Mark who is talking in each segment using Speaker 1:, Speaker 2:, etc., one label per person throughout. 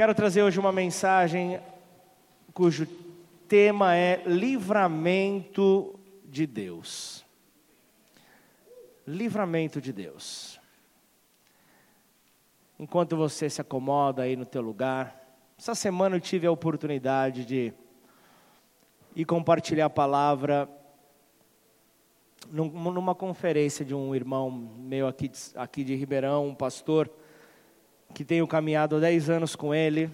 Speaker 1: Quero trazer hoje uma mensagem cujo tema é livramento de Deus. Livramento de Deus. Enquanto você se acomoda aí no teu lugar, essa semana eu tive a oportunidade de ir compartilhar a palavra numa conferência de um irmão meu aqui, aqui de Ribeirão, um pastor, que tenho caminhado há 10 anos com ele.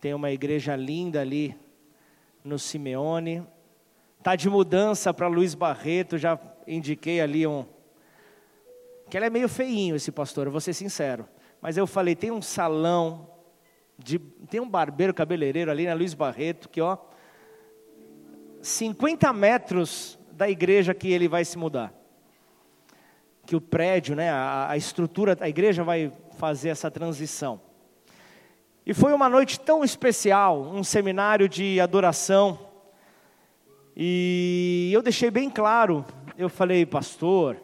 Speaker 1: Tem uma igreja linda ali no Simeone. Está de mudança para Luiz Barreto, já indiquei ali um. Que ele é meio feinho, esse pastor, eu vou ser sincero. Mas eu falei, tem um salão, de, tem um barbeiro cabeleireiro ali na Luiz Barreto, que ó, 50 metros da igreja que ele vai se mudar. Que o prédio, né, a, a estrutura, a igreja vai fazer essa transição. E foi uma noite tão especial, um seminário de adoração. E eu deixei bem claro, eu falei, pastor,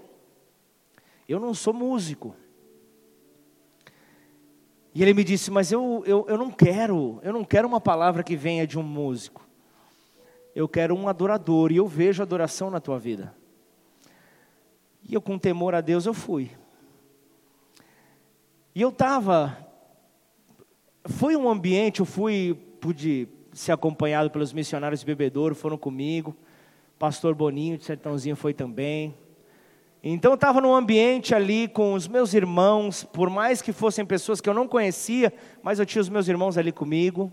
Speaker 1: eu não sou músico. E ele me disse, mas eu, eu, eu não quero, eu não quero uma palavra que venha de um músico eu quero um adorador, e eu vejo adoração na tua vida. E eu, com temor a Deus, eu fui. E eu estava. Foi um ambiente, eu fui, pude ser acompanhado pelos missionários de bebedouro, foram comigo. Pastor Boninho de Sertãozinho foi também. Então eu estava num ambiente ali com os meus irmãos, por mais que fossem pessoas que eu não conhecia, mas eu tinha os meus irmãos ali comigo.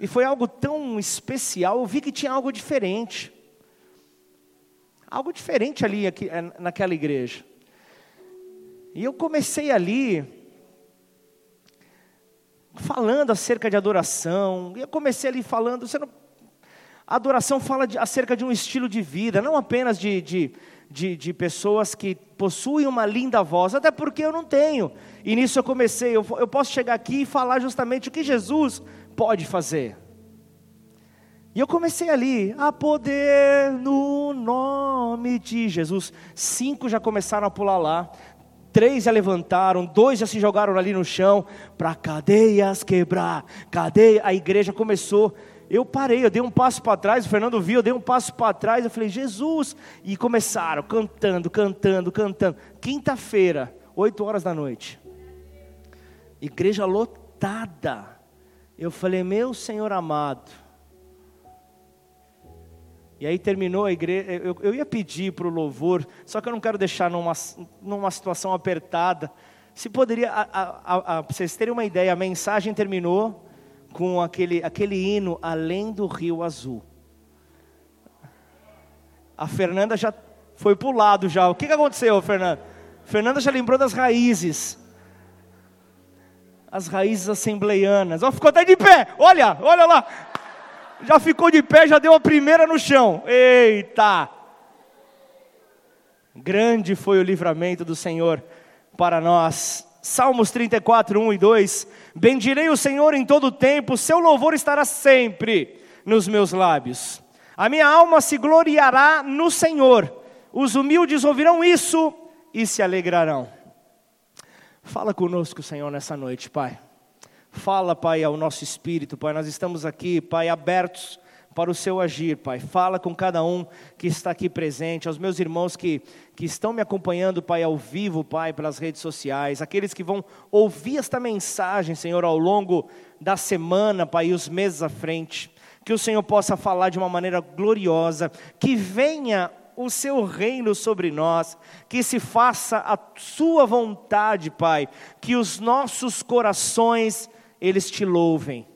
Speaker 1: E foi algo tão especial, eu vi que tinha algo diferente. Algo diferente ali aqui, é, naquela igreja. E eu comecei ali falando acerca de adoração. E eu comecei ali falando, você não, a adoração fala de, acerca de um estilo de vida, não apenas de, de, de, de, pessoas que possuem uma linda voz, até porque eu não tenho. E nisso eu comecei, eu, eu posso chegar aqui e falar justamente o que Jesus pode fazer. E eu comecei ali, a poder no nome de Jesus. Cinco já começaram a pular lá, três já levantaram, dois já se jogaram ali no chão, para cadeias quebrar, cadeia. A igreja começou. Eu parei, eu dei um passo para trás, o Fernando viu, eu dei um passo para trás, eu falei, Jesus. E começaram cantando, cantando, cantando. Quinta-feira, oito horas da noite. Igreja lotada. Eu falei, meu Senhor amado. E aí terminou a igreja, eu, eu ia pedir para o louvor, só que eu não quero deixar numa, numa situação apertada. Se poderia, a, a, a, vocês terem uma ideia, a mensagem terminou com aquele, aquele hino Além do Rio Azul. A Fernanda já foi para o lado já. O que, que aconteceu, Fernanda? Fernanda já lembrou das raízes as raízes assembleianas. Ó, ficou até de pé. Olha, olha lá. Já ficou de pé, já deu a primeira no chão. Eita! Grande foi o livramento do Senhor para nós. Salmos 34, 1 e 2. Bendirei o Senhor em todo o tempo, seu louvor estará sempre nos meus lábios. A minha alma se gloriará no Senhor. Os humildes ouvirão isso e se alegrarão. Fala conosco, Senhor, nessa noite, Pai. Fala, Pai, ao nosso espírito, Pai. Nós estamos aqui, Pai, abertos para o seu agir, Pai. Fala com cada um que está aqui presente, aos meus irmãos que, que estão me acompanhando, Pai, ao vivo, Pai, pelas redes sociais, aqueles que vão ouvir esta mensagem, Senhor, ao longo da semana, Pai, e os meses à frente. Que o Senhor possa falar de uma maneira gloriosa, que venha o seu reino sobre nós, que se faça a sua vontade, Pai, que os nossos corações eles te louvem,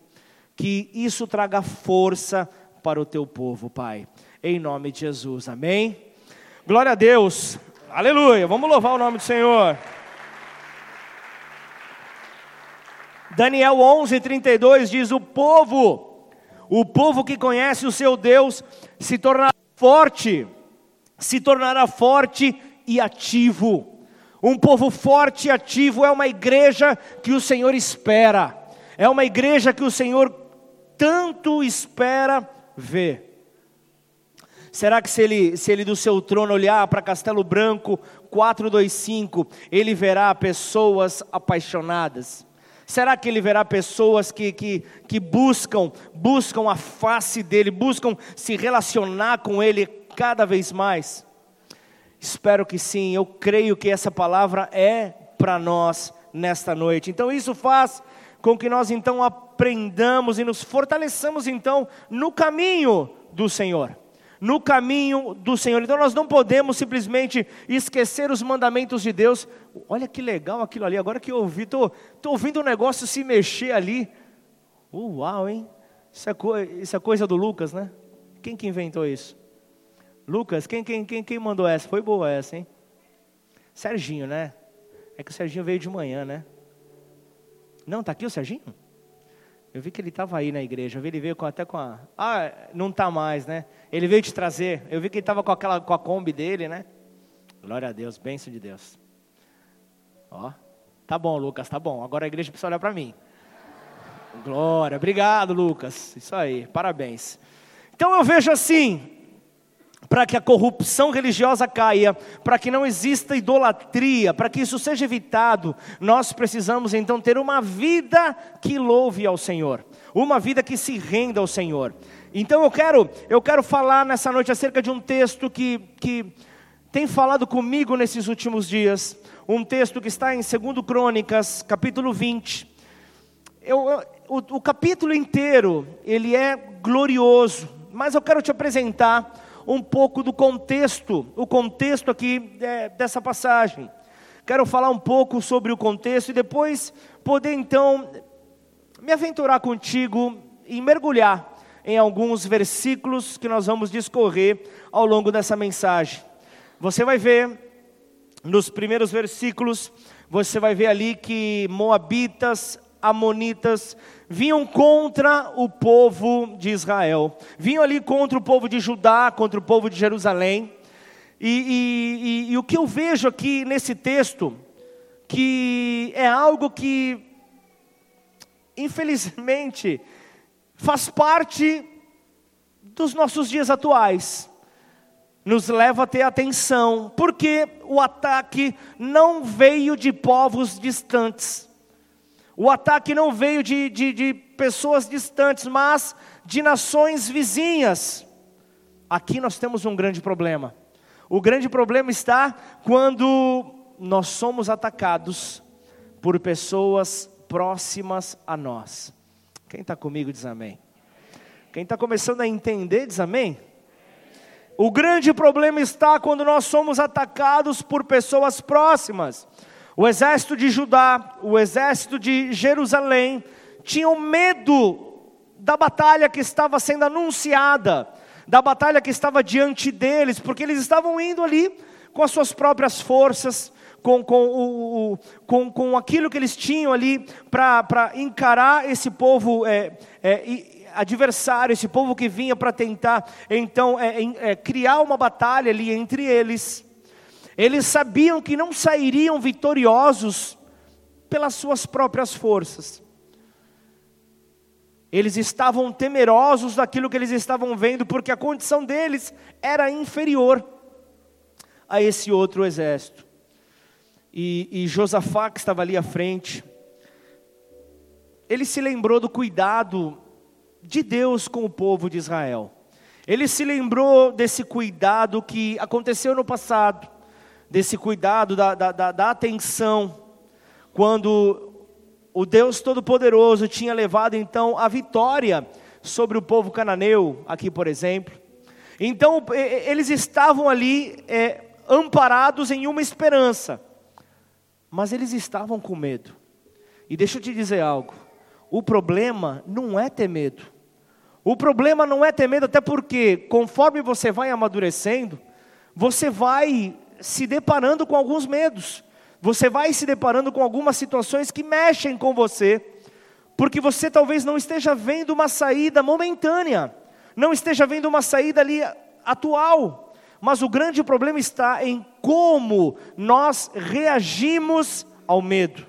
Speaker 1: que isso traga força para o teu povo, Pai. Em nome de Jesus. Amém. Glória a Deus. Aleluia. Vamos louvar o nome do Senhor. Daniel 11:32 diz: "O povo, o povo que conhece o seu Deus se tornará forte se tornará forte e ativo. Um povo forte e ativo é uma igreja que o Senhor espera, é uma igreja que o Senhor tanto espera ver. Será que se ele, se ele do seu trono olhar para Castelo Branco 425, ele verá pessoas apaixonadas? Será que ele verá pessoas que, que, que buscam, buscam a face dele, buscam se relacionar com ele cada vez mais? Espero que sim, eu creio que essa palavra é para nós nesta noite. Então isso faz com que nós então aprendamos e nos fortaleçamos então no caminho do Senhor. No caminho do Senhor. Então nós não podemos simplesmente esquecer os mandamentos de Deus. Olha que legal aquilo ali. Agora que eu ouvi, estou ouvindo o um negócio se mexer ali. Uau, hein? Isso é, isso é coisa do Lucas, né? Quem que inventou isso? Lucas, quem, quem, quem, quem mandou essa? Foi boa essa, hein? Serginho, né? É que o Serginho veio de manhã, né? Não, está aqui o Serginho? Eu vi que ele estava aí na igreja. Eu vi ele veio com, até com a. Ah, não está mais, né? Ele veio te trazer. Eu vi que ele estava com aquela com a Kombi dele, né? Glória a Deus, bênção de Deus. Ó, tá bom, Lucas, tá bom. Agora a igreja precisa olhar para mim. Glória, obrigado, Lucas. Isso aí, parabéns. Então eu vejo assim, para que a corrupção religiosa caia, para que não exista idolatria, para que isso seja evitado, nós precisamos então ter uma vida que louve ao Senhor, uma vida que se renda ao Senhor. Então eu quero, eu quero falar nessa noite acerca de um texto que, que tem falado comigo nesses últimos dias, um texto que está em 2 Crônicas, capítulo 20. Eu, o, o capítulo inteiro, ele é glorioso, mas eu quero te apresentar um pouco do contexto, o contexto aqui é, dessa passagem. Quero falar um pouco sobre o contexto e depois poder então me aventurar contigo e mergulhar em alguns versículos que nós vamos discorrer ao longo dessa mensagem. Você vai ver nos primeiros versículos, você vai ver ali que Moabitas, Amonitas, vinham contra o povo de Israel, vinham ali contra o povo de Judá, contra o povo de Jerusalém. E, e, e, e o que eu vejo aqui nesse texto, que é algo que, infelizmente, faz parte dos nossos dias atuais, nos leva a ter atenção, porque o ataque não veio de povos distantes o ataque não veio de, de, de pessoas distantes, mas de nações vizinhas. Aqui nós temos um grande problema. O grande problema está quando nós somos atacados por pessoas próximas a nós. Quem está comigo diz amém. Quem está começando a entender diz amém. O grande problema está quando nós somos atacados por pessoas próximas. O exército de Judá, o exército de Jerusalém, tinham medo da batalha que estava sendo anunciada, da batalha que estava diante deles, porque eles estavam indo ali com as suas próprias forças, com, com, o, o, com, com aquilo que eles tinham ali para encarar esse povo é, é, adversário, esse povo que vinha para tentar então é, é, criar uma batalha ali entre eles. Eles sabiam que não sairiam vitoriosos pelas suas próprias forças. Eles estavam temerosos daquilo que eles estavam vendo, porque a condição deles era inferior a esse outro exército. E, e Josafá, que estava ali à frente, ele se lembrou do cuidado de Deus com o povo de Israel. Ele se lembrou desse cuidado que aconteceu no passado desse cuidado, da, da, da, atenção, quando o Deus Todo-Poderoso tinha levado então a vitória sobre o povo cananeu, aqui por exemplo. Então eles estavam ali é, amparados em uma esperança, mas eles estavam com medo. E deixa eu te dizer algo: o problema não é ter medo. O problema não é ter medo, até porque, conforme você vai amadurecendo, você vai se deparando com alguns medos, você vai se deparando com algumas situações que mexem com você, porque você talvez não esteja vendo uma saída momentânea, não esteja vendo uma saída ali atual, mas o grande problema está em como nós reagimos ao medo.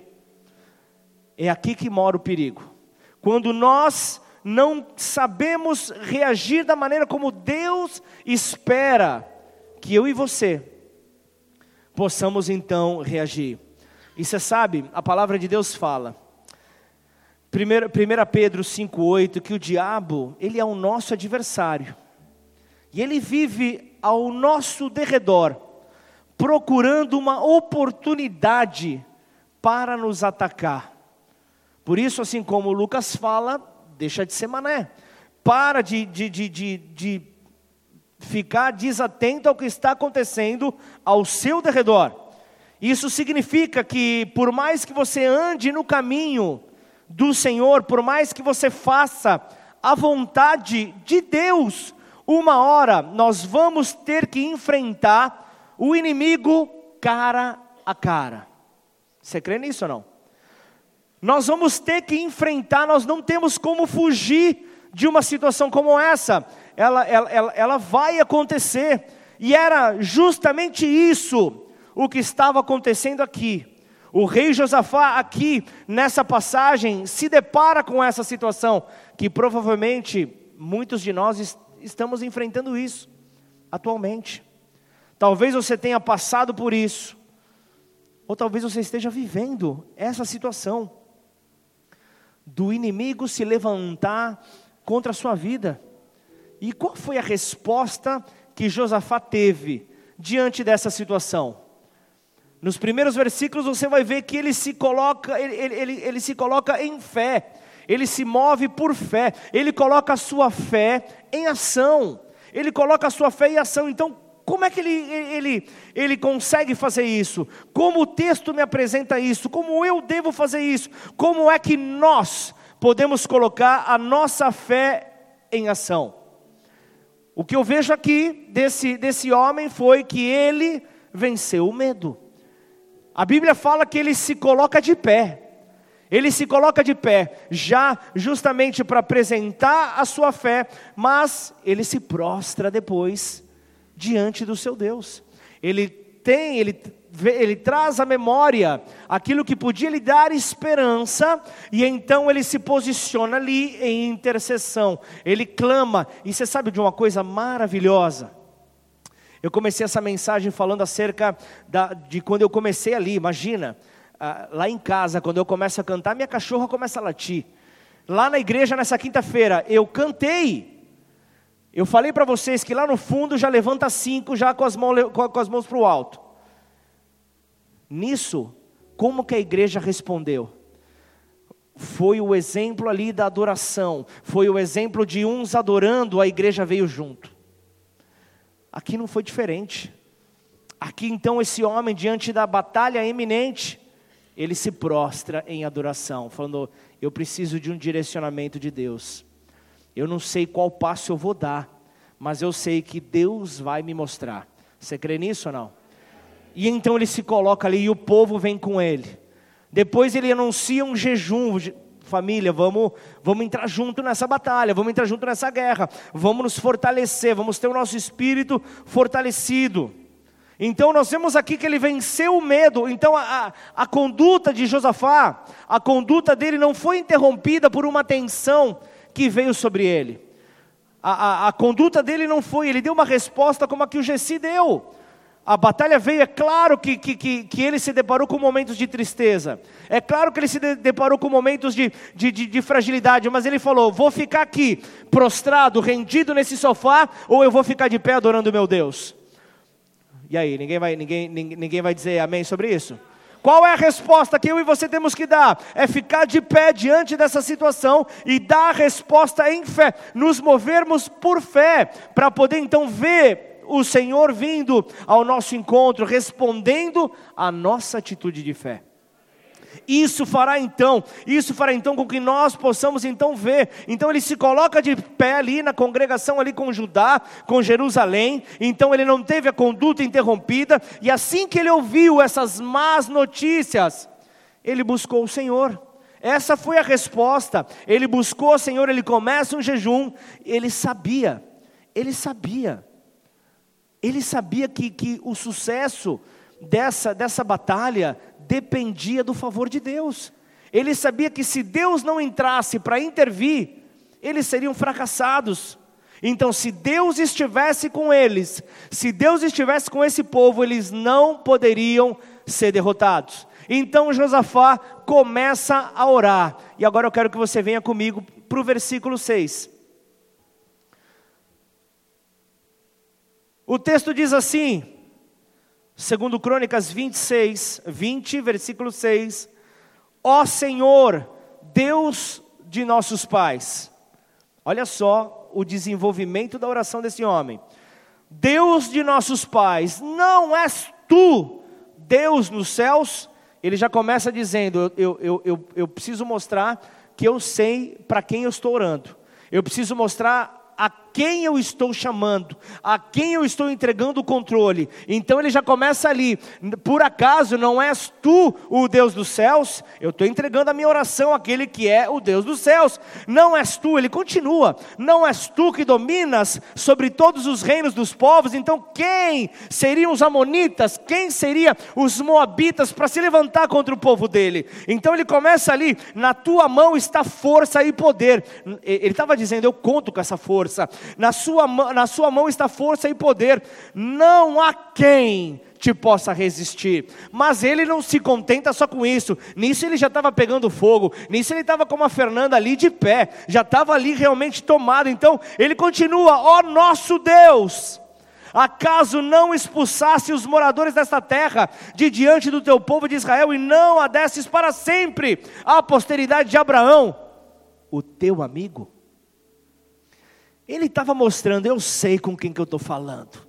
Speaker 1: É aqui que mora o perigo. Quando nós não sabemos reagir da maneira como Deus espera que eu e você possamos então reagir. E você sabe, a palavra de Deus fala 1 Pedro 5,8, que o diabo, ele é o nosso adversário. E ele vive ao nosso derredor, procurando uma oportunidade para nos atacar. Por isso, assim como Lucas fala, deixa de ser mané. Para de, de, de, de, de ficar desatento ao que está acontecendo ao seu derredor. Isso significa que, por mais que você ande no caminho do Senhor, por mais que você faça a vontade de Deus, uma hora nós vamos ter que enfrentar o inimigo cara a cara. Você crê nisso ou não? Nós vamos ter que enfrentar, nós não temos como fugir de uma situação como essa. Ela, ela, ela, ela vai acontecer. E era justamente isso o que estava acontecendo aqui. O rei Josafá, aqui nessa passagem, se depara com essa situação, que provavelmente muitos de nós estamos enfrentando isso atualmente. Talvez você tenha passado por isso, ou talvez você esteja vivendo essa situação do inimigo se levantar contra a sua vida. E qual foi a resposta que Josafá teve diante dessa situação? Nos primeiros versículos você vai ver que ele se coloca, ele, ele, ele, se coloca em fé, ele se move por fé, ele coloca a sua fé em ação, ele coloca a sua fé em ação. Então, como é que ele, ele, ele consegue fazer isso? Como o texto me apresenta isso? Como eu devo fazer isso? Como é que nós podemos colocar a nossa fé em ação? O que eu vejo aqui desse, desse homem foi que ele venceu o medo. A Bíblia fala que ele se coloca de pé. Ele se coloca de pé, já justamente para apresentar a sua fé, mas ele se prostra depois diante do seu Deus. Ele tem, ele, ele traz à memória aquilo que podia lhe dar esperança, e então ele se posiciona ali em intercessão. Ele clama, e você sabe de uma coisa maravilhosa? Eu comecei essa mensagem falando acerca da, de quando eu comecei ali, imagina, ah, lá em casa, quando eu começo a cantar, minha cachorra começa a latir. Lá na igreja, nessa quinta-feira, eu cantei. Eu falei para vocês que lá no fundo já levanta cinco, já com as mãos, com as mãos para o alto. Nisso, como que a igreja respondeu? Foi o exemplo ali da adoração, foi o exemplo de uns adorando, a igreja veio junto. Aqui não foi diferente. Aqui então esse homem, diante da batalha eminente, ele se prostra em adoração, falando: Eu preciso de um direcionamento de Deus. Eu não sei qual passo eu vou dar, mas eu sei que Deus vai me mostrar. Você crê nisso ou não? E então ele se coloca ali e o povo vem com ele. Depois ele anuncia um jejum, família, vamos, vamos entrar junto nessa batalha, vamos entrar junto nessa guerra, vamos nos fortalecer, vamos ter o nosso espírito fortalecido. Então nós vemos aqui que ele venceu o medo. Então a, a, a conduta de Josafá, a conduta dele não foi interrompida por uma tensão que veio sobre ele. A, a, a conduta dele não foi, ele deu uma resposta como a que o Gessi deu. A batalha veio, é claro que, que, que, ele se deparou com momentos de tristeza, é claro que ele se deparou com momentos de, de, de, de, fragilidade, mas ele falou: vou ficar aqui, prostrado, rendido nesse sofá, ou eu vou ficar de pé adorando meu Deus. E aí, ninguém vai, ninguém, ninguém vai dizer amém sobre isso? Qual é a resposta que eu e você temos que dar? É ficar de pé diante dessa situação e dar a resposta em fé, nos movermos por fé, para poder então ver o Senhor vindo ao nosso encontro, respondendo à nossa atitude de fé. Isso fará então, isso fará então com que nós possamos então ver. Então ele se coloca de pé ali na congregação ali com Judá, com Jerusalém. Então ele não teve a conduta interrompida e assim que ele ouviu essas más notícias, ele buscou o Senhor. Essa foi a resposta. Ele buscou o Senhor, ele começa um jejum, ele sabia. Ele sabia ele sabia que, que o sucesso dessa, dessa batalha dependia do favor de Deus. Ele sabia que se Deus não entrasse para intervir, eles seriam fracassados. Então, se Deus estivesse com eles, se Deus estivesse com esse povo, eles não poderiam ser derrotados. Então Josafá começa a orar. E agora eu quero que você venha comigo para o versículo 6. O texto diz assim, segundo Crônicas 26, 20, versículo 6: Ó Senhor, Deus de nossos pais. Olha só o desenvolvimento da oração desse homem. Deus de nossos pais, não és tu Deus nos céus? Ele já começa dizendo: eu, eu, eu, eu preciso mostrar que eu sei para quem eu estou orando. Eu preciso mostrar a quem eu estou chamando, a quem eu estou entregando o controle. Então ele já começa ali. Por acaso não és tu o Deus dos céus? Eu estou entregando a minha oração àquele que é o Deus dos céus. Não és tu, ele continua. Não és tu que dominas sobre todos os reinos dos povos. Então quem seriam os amonitas? Quem seria os moabitas para se levantar contra o povo dele? Então ele começa ali. Na tua mão está força e poder. Ele estava dizendo: eu conto com essa força na sua, na sua mão está força e poder, não há quem te possa resistir. Mas ele não se contenta só com isso. Nisso ele já estava pegando fogo. Nisso ele estava como a Fernanda ali de pé. Já estava ali realmente tomado. Então ele continua: ó oh, nosso Deus. Acaso não expulsasse os moradores desta terra de diante do teu povo de Israel e não a desses para sempre à posteridade de Abraão, o teu amigo? Ele estava mostrando, eu sei com quem que eu estou falando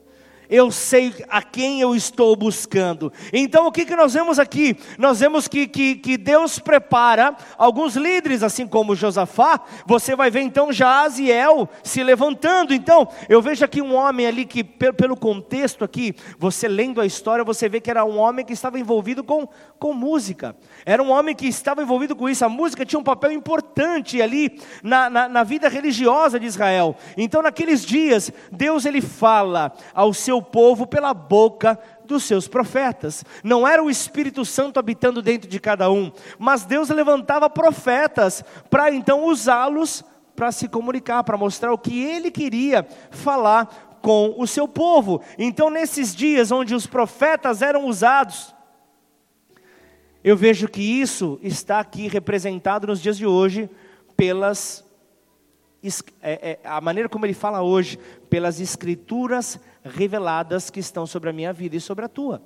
Speaker 1: eu sei a quem eu estou buscando. Então o que, que nós vemos aqui? Nós vemos que, que, que Deus prepara alguns líderes, assim como Josafá. Você vai ver então Jaziel se levantando. Então eu vejo aqui um homem ali que, pelo contexto aqui, você lendo a história, você vê que era um homem que estava envolvido com, com música. Era um homem que estava envolvido com isso. A música tinha um papel importante ali na, na, na vida religiosa de Israel. Então naqueles dias, Deus ele fala ao seu seu povo pela boca dos seus profetas. Não era o Espírito Santo habitando dentro de cada um, mas Deus levantava profetas para então usá-los para se comunicar, para mostrar o que ele queria falar com o seu povo. Então, nesses dias onde os profetas eram usados, eu vejo que isso está aqui representado nos dias de hoje pelas é, é, a maneira como ele fala hoje, pelas escrituras reveladas que estão sobre a minha vida e sobre a tua.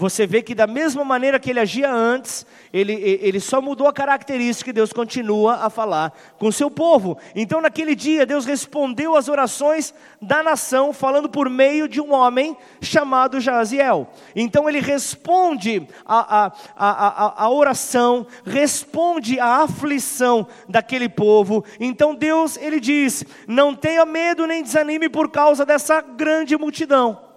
Speaker 1: Você vê que da mesma maneira que ele agia antes, ele, ele só mudou a característica e Deus continua a falar com seu povo. Então, naquele dia, Deus respondeu às orações da nação, falando por meio de um homem chamado Jaziel. Então, ele responde a, a, a, a, oração, responde à aflição daquele povo. Então, Deus, ele diz: Não tenha medo nem desanime por causa dessa grande multidão.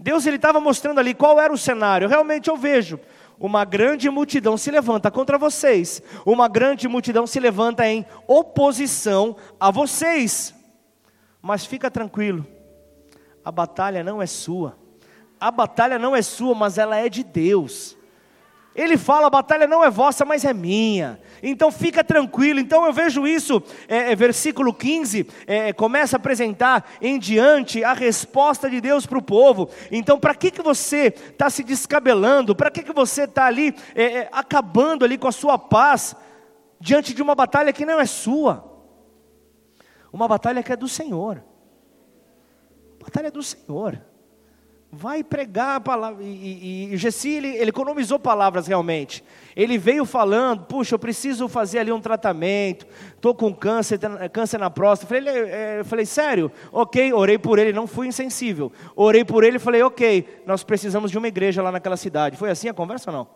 Speaker 1: Deus ele estava mostrando ali qual era o cenário. Realmente eu vejo uma grande multidão se levanta contra vocês. Uma grande multidão se levanta em oposição a vocês. Mas fica tranquilo. A batalha não é sua. A batalha não é sua, mas ela é de Deus. Ele fala: a batalha não é vossa, mas é minha. Então fica tranquilo. Então eu vejo isso, é, é, versículo 15, é, começa a apresentar em diante a resposta de Deus para o povo. Então, para que, que você está se descabelando? Para que, que você está ali é, é, acabando ali com a sua paz diante de uma batalha que não é sua? Uma batalha que é do Senhor. batalha é do Senhor. Vai pregar a palavra. E, e, e Gessi, ele, ele, economizou palavras realmente. Ele veio falando, puxa, eu preciso fazer ali um tratamento, estou com câncer, câncer na próstata. Falei, é, eu falei, sério? Ok, orei por ele, não fui insensível. Orei por ele e falei, ok, nós precisamos de uma igreja lá naquela cidade. Foi assim a conversa ou não?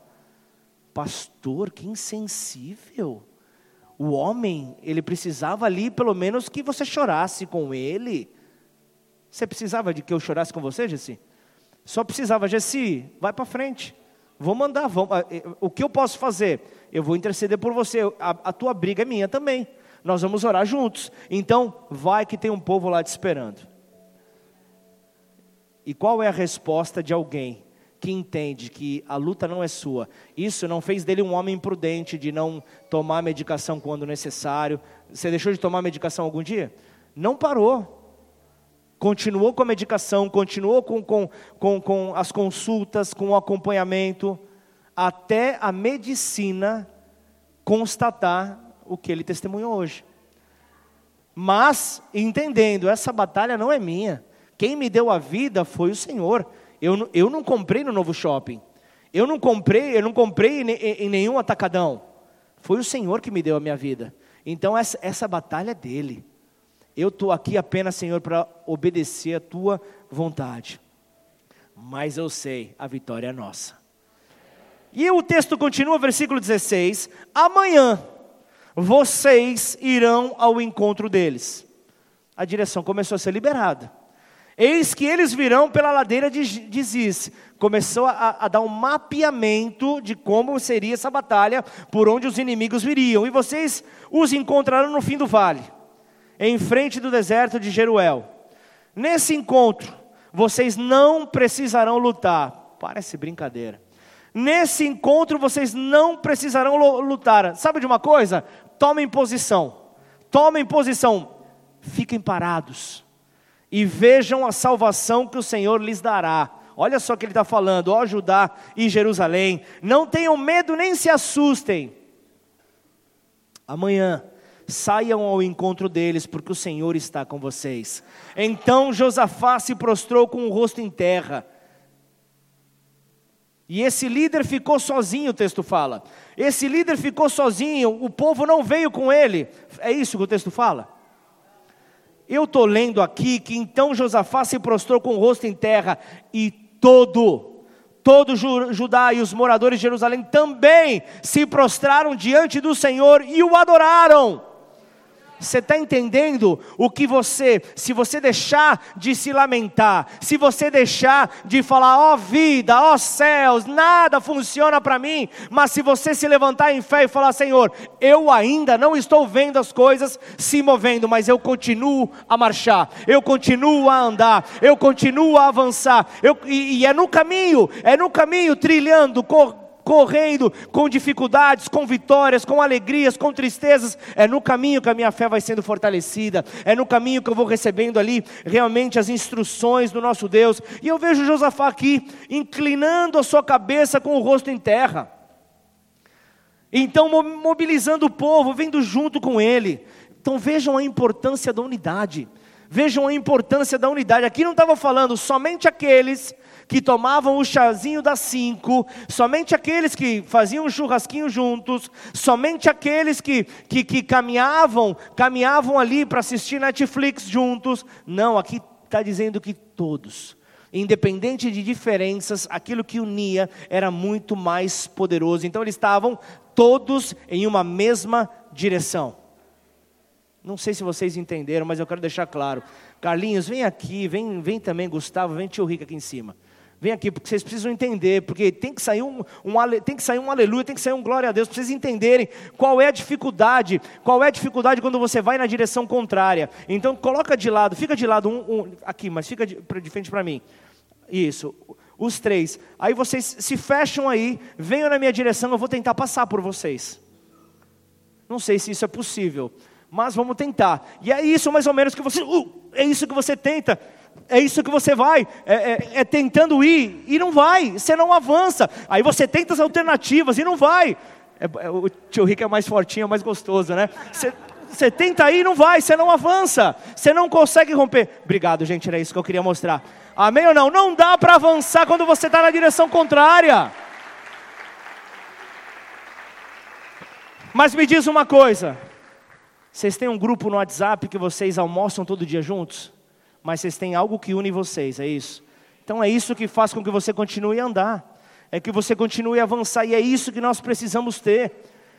Speaker 1: Pastor, que insensível. O homem, ele precisava ali, pelo menos, que você chorasse com ele. Você precisava de que eu chorasse com você, Gessi? Só precisava, Jesse, vai para frente. Vou mandar, vamos, o que eu posso fazer? Eu vou interceder por você. A, a tua briga é minha também. Nós vamos orar juntos. Então, vai que tem um povo lá te esperando. E qual é a resposta de alguém que entende que a luta não é sua? Isso não fez dele um homem imprudente de não tomar medicação quando necessário. Você deixou de tomar medicação algum dia? Não parou continuou com a medicação, continuou com, com, com, com as consultas, com o acompanhamento. até a medicina constatar o que ele testemunhou hoje. Mas, entendendo, essa batalha não é minha. Quem me deu a vida foi o Senhor. Eu, eu não comprei no novo shopping. Eu não comprei, eu não comprei em, em nenhum atacadão. Foi o Senhor que me deu a minha vida. Então essa, essa batalha é dele. Eu estou aqui apenas, Senhor, para obedecer a tua vontade. Mas eu sei, a vitória é nossa. E o texto continua, versículo 16: Amanhã vocês irão ao encontro deles. A direção começou a ser liberada. Eis que eles virão pela ladeira de, de Ziz. Começou a, a, dar um mapeamento de como seria essa batalha, por onde os inimigos viriam. E vocês os encontrarão no fim do vale, em frente do deserto de Jeruel. Nesse encontro, vocês não precisarão lutar. Parece brincadeira. Nesse encontro, vocês não precisarão lutar. Sabe de uma coisa? Tomem posição. Tomem posição. Fiquem parados e vejam a salvação que o Senhor lhes dará. Olha só o que ele está falando, ó Judá e Jerusalém, não tenham medo nem se assustem. Amanhã saiam ao encontro deles, porque o Senhor está com vocês. Então Josafá se prostrou com o rosto em terra. E esse líder ficou sozinho, o texto fala. Esse líder ficou sozinho, o povo não veio com ele. É isso que o texto fala? Eu estou lendo aqui que então Josafá se prostrou com o rosto em terra e todo, todo Judá e os moradores de Jerusalém também se prostraram diante do Senhor e o adoraram. Você está entendendo o que você, se você deixar de se lamentar, se você deixar de falar, ó oh vida, ó oh céus, nada funciona para mim, mas se você se levantar em fé e falar, Senhor, eu ainda não estou vendo as coisas se movendo, mas eu continuo a marchar, eu continuo a andar, eu continuo a avançar, eu, e, e é no caminho, é no caminho, trilhando, correndo correndo com dificuldades, com vitórias, com alegrias, com tristezas. É no caminho que a minha fé vai sendo fortalecida, é no caminho que eu vou recebendo ali realmente as instruções do nosso Deus. E eu vejo Josafá aqui, inclinando a sua cabeça com o rosto em terra. Então, mobilizando o povo, vindo junto com ele. Então, vejam a importância da unidade. Vejam a importância da unidade. Aqui não estava falando somente aqueles que tomavam o chazinho das cinco, somente aqueles que faziam um churrasquinho juntos, somente aqueles que, que, que caminhavam, caminhavam ali para assistir Netflix juntos. Não, aqui está dizendo que todos. Independente de diferenças, aquilo que unia era muito mais poderoso. Então eles estavam todos em uma mesma direção. Não sei se vocês entenderam, mas eu quero deixar claro. Carlinhos, vem aqui, vem, vem também, Gustavo, vem tio Rico aqui em cima. Vem aqui, porque vocês precisam entender, porque tem que sair um, um, tem que sair um aleluia, tem que sair um glória a Deus, para vocês entenderem qual é a dificuldade, qual é a dificuldade quando você vai na direção contrária. Então coloca de lado, fica de lado, um, um aqui, mas fica de, de frente para mim. Isso, os três. Aí vocês se fecham aí, venham na minha direção, eu vou tentar passar por vocês. Não sei se isso é possível, mas vamos tentar. E é isso mais ou menos que você, uh, é isso que você tenta é isso que você vai, é, é, é, tentando ir e não vai, você não avança. Aí você tenta as alternativas e não vai. É, é o tio Rico é mais fortinho, é mais gostoso, né? Você, você tenta ir e não vai, você não avança, você não consegue romper. Obrigado, gente, era isso que eu queria mostrar. Amém ou não? Não dá para avançar quando você está na direção contrária. Mas me diz uma coisa: vocês têm um grupo no WhatsApp que vocês almoçam todo dia juntos? mas vocês têm algo que une vocês, é isso. Então é isso que faz com que você continue a andar, é que você continue a avançar, e é isso que nós precisamos ter.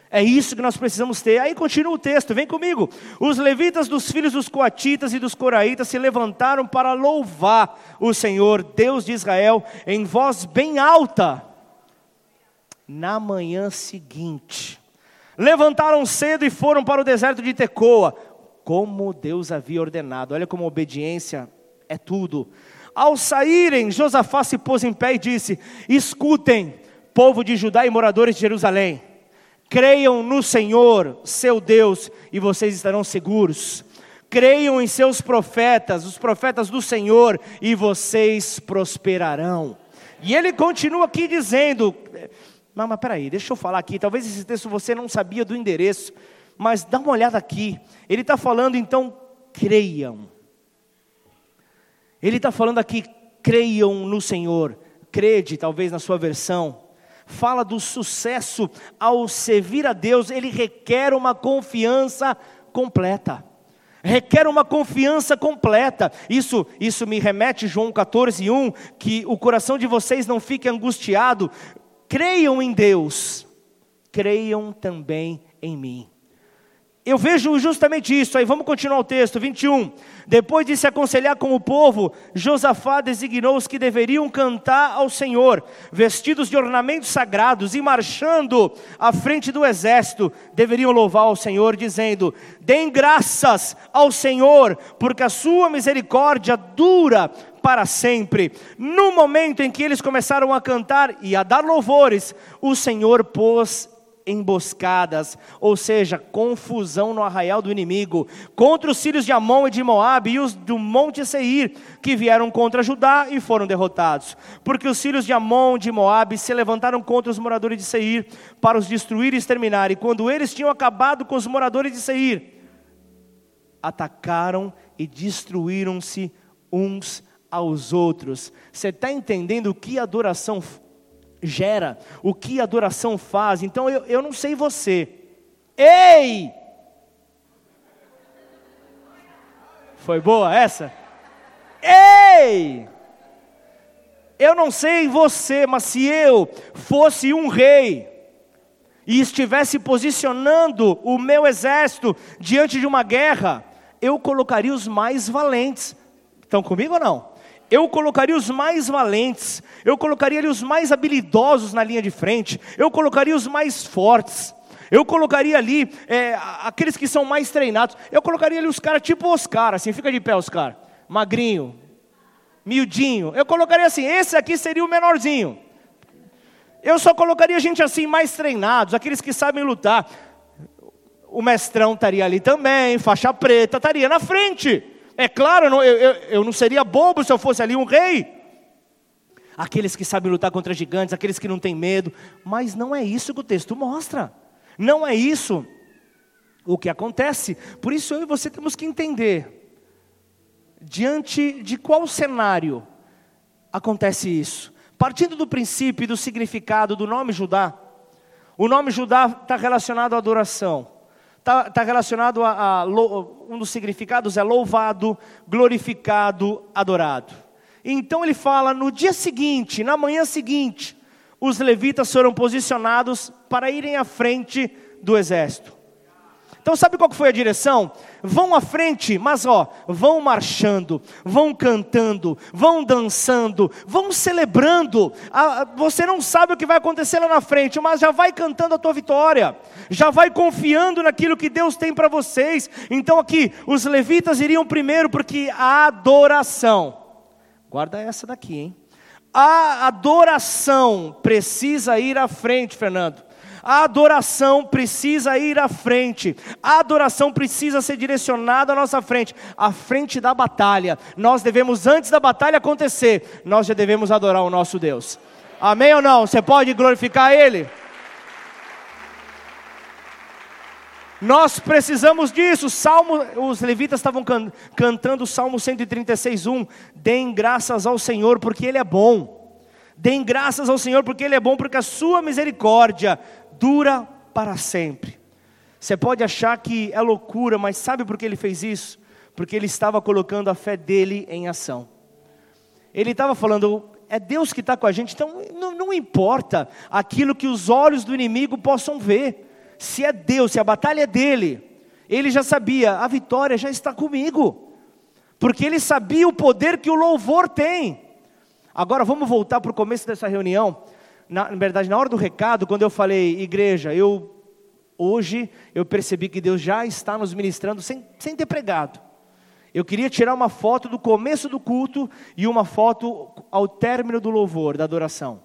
Speaker 1: É isso que nós precisamos ter. Aí continua o texto, vem comigo. Os levitas dos filhos dos coatitas e dos coraitas se levantaram para louvar o Senhor, Deus de Israel, em voz bem alta. Na manhã seguinte, levantaram cedo e foram para o deserto de Tecoa como Deus havia ordenado. Olha como obediência é tudo. Ao saírem, Josafá se pôs em pé e disse: Escutem, povo de Judá e moradores de Jerusalém, creiam no Senhor, seu Deus, e vocês estarão seguros. Creiam em seus profetas, os profetas do Senhor, e vocês prosperarão. E ele continua aqui dizendo: Mas, mas peraí, deixa eu falar aqui. Talvez esse texto você não sabia do endereço, mas dá uma olhada aqui. Ele está falando então, creiam. Ele está falando aqui, creiam no Senhor. Crede, talvez na sua versão. Fala do sucesso ao servir a Deus, ele requer uma confiança completa requer uma confiança completa. Isso, isso me remete João 14, 1, que o coração de vocês não fique angustiado. Creiam em Deus, creiam também em mim. Eu vejo justamente isso, aí vamos continuar o texto, 21. Depois de se aconselhar com o povo, Josafá designou os que deveriam cantar ao Senhor, vestidos de ornamentos sagrados e marchando à frente do exército, deveriam louvar ao Senhor, dizendo: Deem graças ao Senhor, porque a sua misericórdia dura para sempre. No momento em que eles começaram a cantar e a dar louvores, o Senhor pôs emboscadas, ou seja, confusão no arraial do inimigo, contra os filhos de Amon e de Moabe e os do monte Seir, que vieram contra Judá e foram derrotados. Porque os filhos de Amon e de Moabe se levantaram contra os moradores de Seir para os destruir e exterminar, e quando eles tinham acabado com os moradores de Seir, atacaram e destruíram-se uns aos outros. Você está entendendo o que adoração gera, o que adoração faz. Então eu, eu não sei você. Ei! Foi boa essa? Ei! Eu não sei você, mas se eu fosse um rei e estivesse posicionando o meu exército diante de uma guerra, eu colocaria os mais valentes. Estão comigo ou não? Eu colocaria os mais valentes, eu colocaria ali os mais habilidosos na linha de frente, eu colocaria os mais fortes, eu colocaria ali é, aqueles que são mais treinados, eu colocaria ali os caras tipo Oscar, assim, fica de pé Oscar, magrinho, miudinho, eu colocaria assim, esse aqui seria o menorzinho, eu só colocaria gente assim mais treinados, aqueles que sabem lutar, o mestrão estaria ali também, faixa preta, estaria na frente, é claro, eu, eu, eu não seria bobo se eu fosse ali um rei. Aqueles que sabem lutar contra gigantes, aqueles que não têm medo. Mas não é isso que o texto mostra. Não é isso o que acontece. Por isso eu e você temos que entender diante de qual cenário acontece isso. Partindo do princípio e do significado do nome Judá, o nome Judá está relacionado à adoração está tá relacionado a, a, um dos significados é louvado, glorificado, adorado. Então ele fala no dia seguinte, na manhã seguinte, os levitas foram posicionados para irem à frente do exército. Então sabe qual foi a direção? Vão à frente, mas ó, vão marchando, vão cantando, vão dançando, vão celebrando. Você não sabe o que vai acontecer lá na frente, mas já vai cantando a tua vitória, já vai confiando naquilo que Deus tem para vocês. Então aqui, os levitas iriam primeiro porque a adoração. Guarda essa daqui, hein? A adoração precisa ir à frente, Fernando. A adoração precisa ir à frente. A adoração precisa ser direcionada à nossa frente, à frente da batalha. Nós devemos, antes da batalha acontecer, nós já devemos adorar o nosso Deus. Amém ou não? Você pode glorificar Ele? Nós precisamos disso. Salmo, os levitas estavam can, cantando o Salmo 136:1. Deem graças ao Senhor porque ele é bom. Deem graças ao Senhor porque ele é bom, porque a sua misericórdia dura para sempre. Você pode achar que é loucura, mas sabe por que ele fez isso? Porque ele estava colocando a fé dele em ação. Ele estava falando, é Deus que está com a gente, então não, não importa aquilo que os olhos do inimigo possam ver. Se é Deus, se a batalha é dele, ele já sabia, a vitória já está comigo. Porque ele sabia o poder que o louvor tem. Agora vamos voltar para o começo dessa reunião na, na verdade, na hora do recado, quando eu falei, igreja, eu hoje eu percebi que Deus já está nos ministrando sem, sem ter pregado. Eu queria tirar uma foto do começo do culto e uma foto ao término do louvor, da adoração.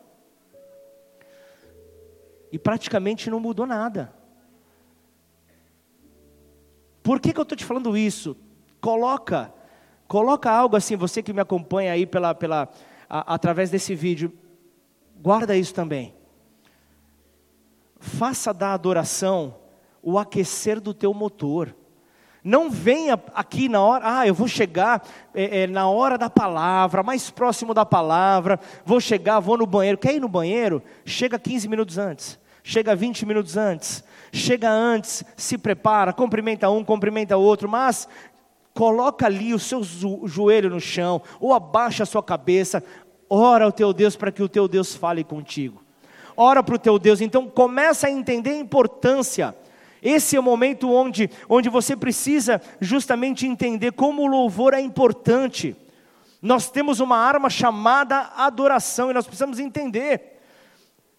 Speaker 1: E praticamente não mudou nada. Por que, que eu estou te falando isso? Coloca, coloca algo assim, você que me acompanha aí pela, pela, a, através desse vídeo. Guarda isso também. faça da adoração o aquecer do teu motor. Não venha aqui na hora, ah, eu vou chegar é, é, na hora da palavra, mais próximo da palavra, vou chegar, vou no banheiro. Quer ir no banheiro? Chega 15 minutos antes, chega 20 minutos antes, chega antes, se prepara, cumprimenta um, cumprimenta outro, mas coloca ali o seu joelho no chão, ou abaixa a sua cabeça, ora ao teu Deus para que o teu Deus fale contigo. Ora para o teu Deus, então começa a entender a importância esse é o momento onde, onde você precisa justamente entender como o louvor é importante. Nós temos uma arma chamada adoração e nós precisamos entender.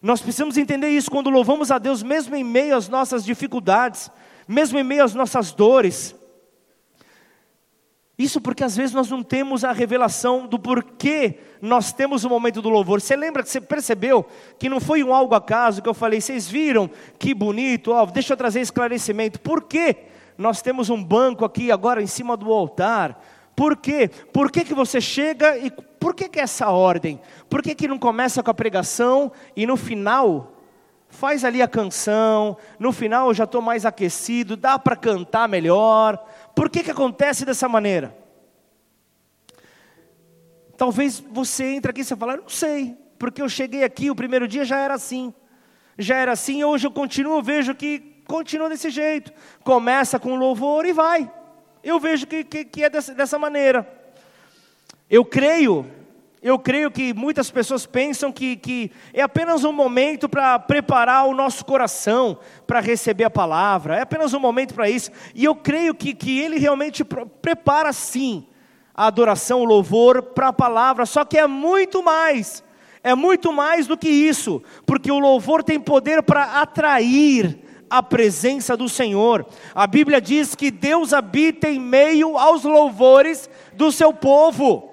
Speaker 1: Nós precisamos entender isso quando louvamos a Deus, mesmo em meio às nossas dificuldades, mesmo em meio às nossas dores. Isso porque às vezes nós não temos a revelação do porquê nós temos o momento do louvor. Você lembra que você percebeu que não foi um algo acaso que eu falei, vocês viram que bonito, ó, deixa eu trazer esclarecimento. Por que nós temos um banco aqui agora em cima do altar? Por quê? Por que, que você chega e por que, que é essa ordem? Por que, que não começa com a pregação e no final faz ali a canção, no final eu já estou mais aquecido, dá para cantar melhor. Por que, que acontece dessa maneira? Talvez você entre aqui e você fala, não sei, porque eu cheguei aqui, o primeiro dia já era assim. Já era assim, hoje eu continuo, vejo que continua desse jeito. Começa com louvor e vai. Eu vejo que, que, que é dessa, dessa maneira. Eu creio eu creio que muitas pessoas pensam que, que é apenas um momento para preparar o nosso coração para receber a palavra, é apenas um momento para isso. E eu creio que, que ele realmente prepara sim a adoração, o louvor para a palavra, só que é muito mais, é muito mais do que isso, porque o louvor tem poder para atrair a presença do Senhor. A Bíblia diz que Deus habita em meio aos louvores do seu povo.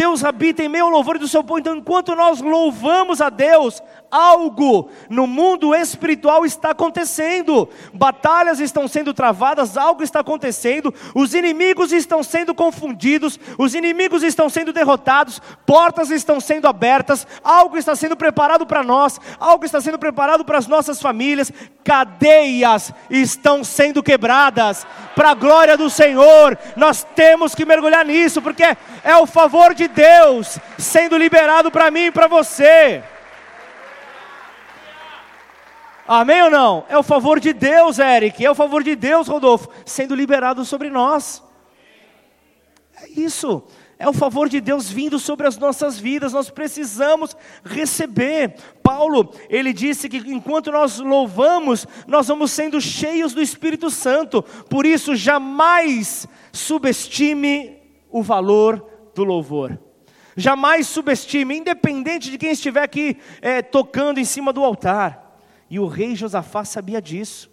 Speaker 1: Deus habita em meio ao louvor do seu povo. Então, enquanto nós louvamos a Deus, algo no mundo espiritual está acontecendo, batalhas estão sendo travadas, algo está acontecendo, os inimigos estão sendo confundidos, os inimigos estão sendo derrotados, portas estão sendo abertas, algo está sendo preparado para nós, algo está sendo preparado para as nossas famílias, cadeias estão sendo quebradas, para a glória do Senhor, nós temos que mergulhar nisso, porque é o favor de Deus sendo liberado para mim e para você. Amém ou não? É o favor de Deus, Eric, é o favor de Deus, Rodolfo, sendo liberado sobre nós. É isso. É o favor de Deus vindo sobre as nossas vidas, nós precisamos receber. Paulo, ele disse que enquanto nós louvamos, nós vamos sendo cheios do Espírito Santo, por isso jamais subestime o valor do louvor. Jamais subestime, independente de quem estiver aqui é, tocando em cima do altar. E o rei Josafá sabia disso.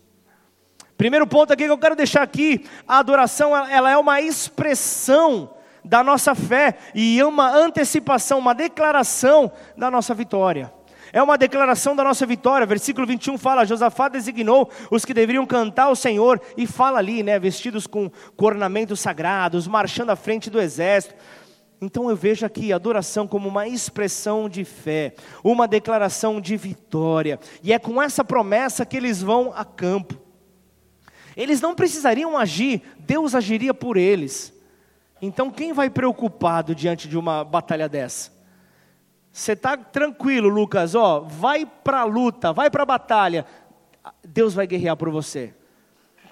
Speaker 1: Primeiro ponto aqui que eu quero deixar aqui, a adoração ela é uma expressão da nossa fé e uma antecipação, uma declaração da nossa vitória. É uma declaração da nossa vitória. Versículo 21 fala: Josafá designou os que deveriam cantar ao Senhor, e fala ali, né, vestidos com ornamentos sagrados, marchando à frente do exército. Então eu vejo aqui a adoração como uma expressão de fé, uma declaração de vitória, e é com essa promessa que eles vão a campo. Eles não precisariam agir, Deus agiria por eles. Então quem vai preocupado diante de uma batalha dessa? Você está tranquilo, Lucas, ó, vai para a luta, vai para a batalha, Deus vai guerrear por você.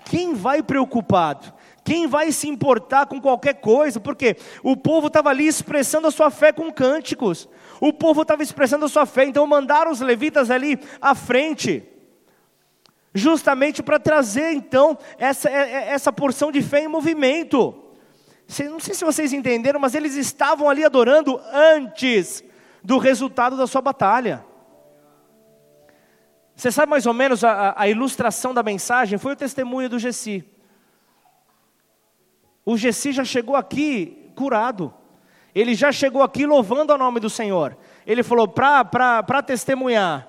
Speaker 1: Quem vai preocupado? Quem vai se importar com qualquer coisa? Porque o povo estava ali expressando a sua fé com cânticos. O povo estava expressando a sua fé, então mandaram os levitas ali à frente. Justamente para trazer então essa, é, é, essa porção de fé em movimento. Não sei se vocês entenderam, mas eles estavam ali adorando antes do resultado da sua batalha. Você sabe mais ou menos a, a ilustração da mensagem? Foi o testemunho do Gessi. O Gessi já chegou aqui curado. Ele já chegou aqui louvando o nome do Senhor. Ele falou: para testemunhar,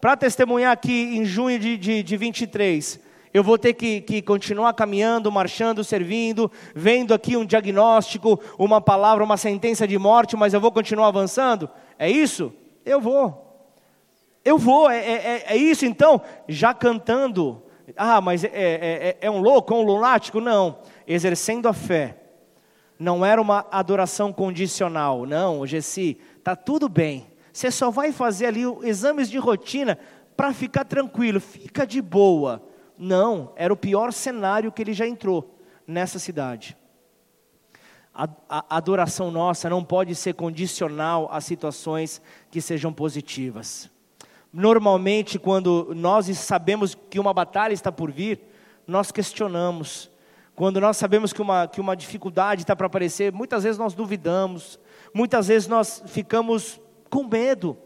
Speaker 1: para testemunhar aqui em junho de, de, de 23, eu vou ter que, que, continuar caminhando, marchando, servindo, vendo aqui um diagnóstico, uma palavra, uma sentença de morte, mas eu vou continuar avançando? É isso? Eu vou. Eu vou, é, é, é isso então, já cantando. Ah, mas é, é, é, é um louco, é um lunático? Não. Exercendo a fé. Não era uma adoração condicional. Não, Gessi, está tudo bem. Você só vai fazer ali exames de rotina para ficar tranquilo, fica de boa. Não, era o pior cenário que ele já entrou nessa cidade. A, a, adoração nossa não pode ser condicional a situações que sejam positivas. Normalmente, quando nós sabemos que uma batalha está por vir, nós questionamos. Quando nós sabemos que uma, que uma dificuldade está para aparecer, muitas vezes nós duvidamos, muitas vezes nós ficamos com medo,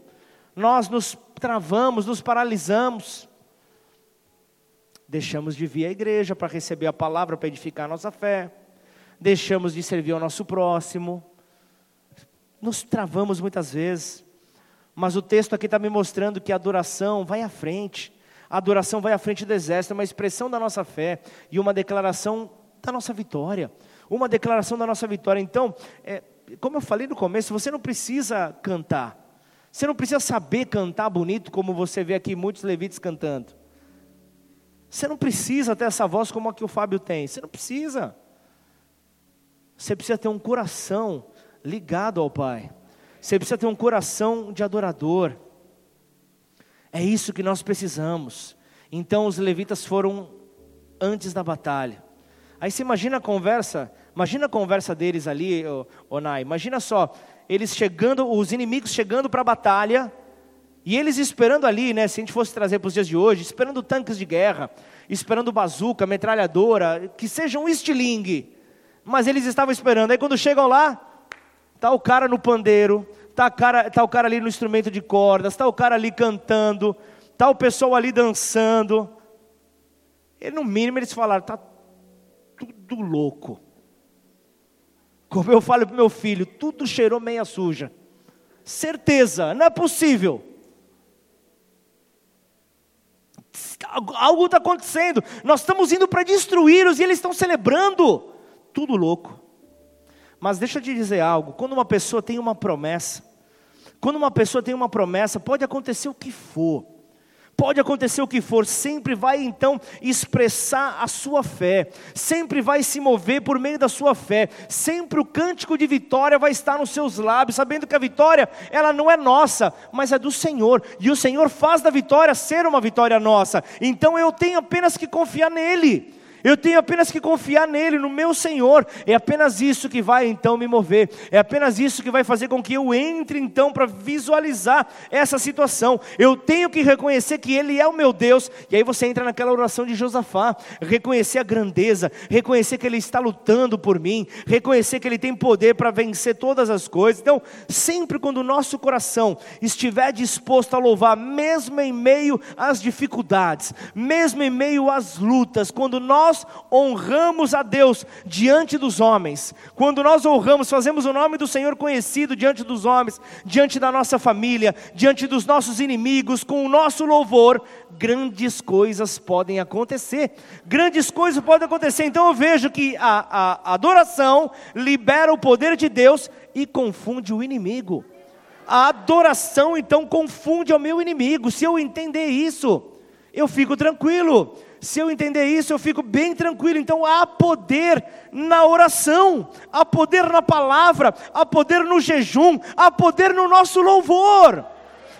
Speaker 1: nós nos travamos, nos paralisamos. Deixamos de vir à igreja para receber a palavra, para edificar a nossa fé, deixamos de servir ao nosso próximo, nos travamos muitas vezes. Mas o texto aqui está me mostrando que a adoração vai à frente. A adoração vai à frente do exército, é uma expressão da nossa fé e uma declaração da nossa vitória. Uma declaração da nossa vitória. Então, é, como eu falei no começo, você não precisa cantar. Você não precisa saber cantar bonito, como você vê aqui muitos levitas cantando. Você não precisa ter essa voz como a que o Fábio tem. Você não precisa. Você precisa ter um coração ligado ao Pai. Você precisa ter um coração de adorador. É isso que nós precisamos. Então os levitas foram antes da batalha. Aí você imagina a conversa, imagina a conversa deles ali, Onai. Imagina só, eles chegando, os inimigos chegando para a batalha, e eles esperando ali, né, se a gente fosse trazer para os dias de hoje, esperando tanques de guerra, esperando bazuca, metralhadora, que seja um estilingue. Mas eles estavam esperando. Aí quando chegam lá, Está o cara no pandeiro, está cara, tá o cara ali no instrumento de cordas, está o cara ali cantando, está o pessoal ali dançando. E no mínimo eles falaram, está tudo louco. Como eu falo para meu filho, tudo cheirou meia suja. Certeza, não é possível. Algo está acontecendo. Nós estamos indo para destruí-los e eles estão celebrando. Tudo louco. Mas deixa eu te dizer algo: quando uma pessoa tem uma promessa, quando uma pessoa tem uma promessa, pode acontecer o que for, pode acontecer o que for, sempre vai então expressar a sua fé, sempre vai se mover por meio da sua fé, sempre o cântico de vitória vai estar nos seus lábios, sabendo que a vitória, ela não é nossa, mas é do Senhor, e o Senhor faz da vitória ser uma vitória nossa, então eu tenho apenas que confiar nele. Eu tenho apenas que confiar nele, no meu Senhor. É apenas isso que vai então me mover. É apenas isso que vai fazer com que eu entre então para visualizar essa situação. Eu tenho que reconhecer que ele é o meu Deus. E aí você entra naquela oração de Josafá, reconhecer a grandeza, reconhecer que ele está lutando por mim, reconhecer que ele tem poder para vencer todas as coisas. Então, sempre quando o nosso coração estiver disposto a louvar, mesmo em meio às dificuldades, mesmo em meio às lutas, quando nós nós honramos a Deus diante dos homens, quando nós honramos, fazemos o nome do Senhor conhecido diante dos homens, diante da nossa família, diante dos nossos inimigos, com o nosso louvor, grandes coisas podem acontecer. Grandes coisas podem acontecer. Então eu vejo que a, a adoração libera o poder de Deus e confunde o inimigo. A adoração então confunde o meu inimigo. Se eu entender isso, eu fico tranquilo se eu entender isso, eu fico bem tranquilo. Então há poder na oração, há poder na palavra, há poder no jejum, há poder no nosso louvor.